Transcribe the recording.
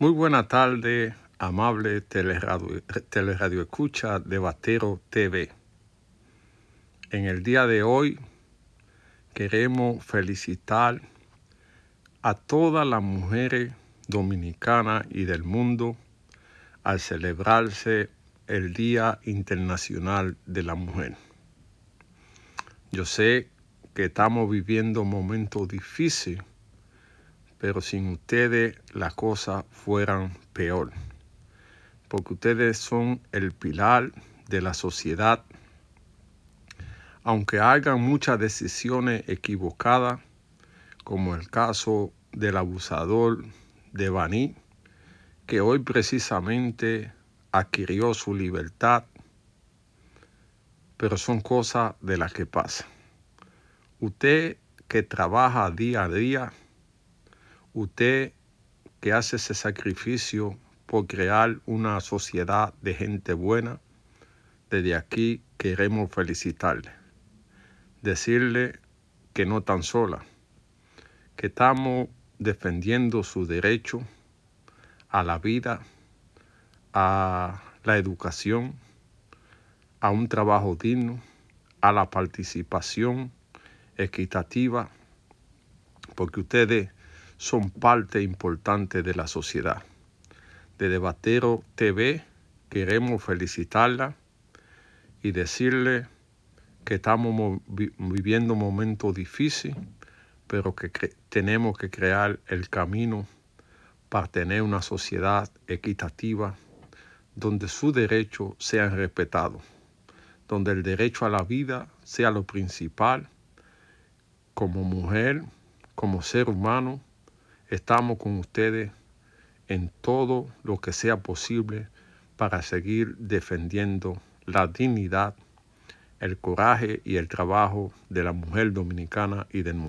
Muy buena tarde, amable teleradio, escucha de Batero TV. En el día de hoy queremos felicitar a todas las mujeres dominicanas y del mundo al celebrarse el Día Internacional de la Mujer. Yo sé que estamos viviendo momentos difíciles pero sin ustedes las cosas fueran peor, porque ustedes son el pilar de la sociedad. Aunque hagan muchas decisiones equivocadas, como el caso del abusador de Baní, que hoy precisamente adquirió su libertad, pero son cosas de las que pasan. Usted que trabaja día a día, Usted que hace ese sacrificio por crear una sociedad de gente buena, desde aquí queremos felicitarle. Decirle que no tan sola, que estamos defendiendo su derecho a la vida, a la educación, a un trabajo digno, a la participación equitativa, porque ustedes son parte importante de la sociedad. De Debatero TV queremos felicitarla y decirle que estamos viviendo momentos difíciles, pero que tenemos que crear el camino para tener una sociedad equitativa donde sus derechos sean respetados, donde el derecho a la vida sea lo principal como mujer, como ser humano Estamos con ustedes en todo lo que sea posible para seguir defendiendo la dignidad, el coraje y el trabajo de la mujer dominicana y del mundo.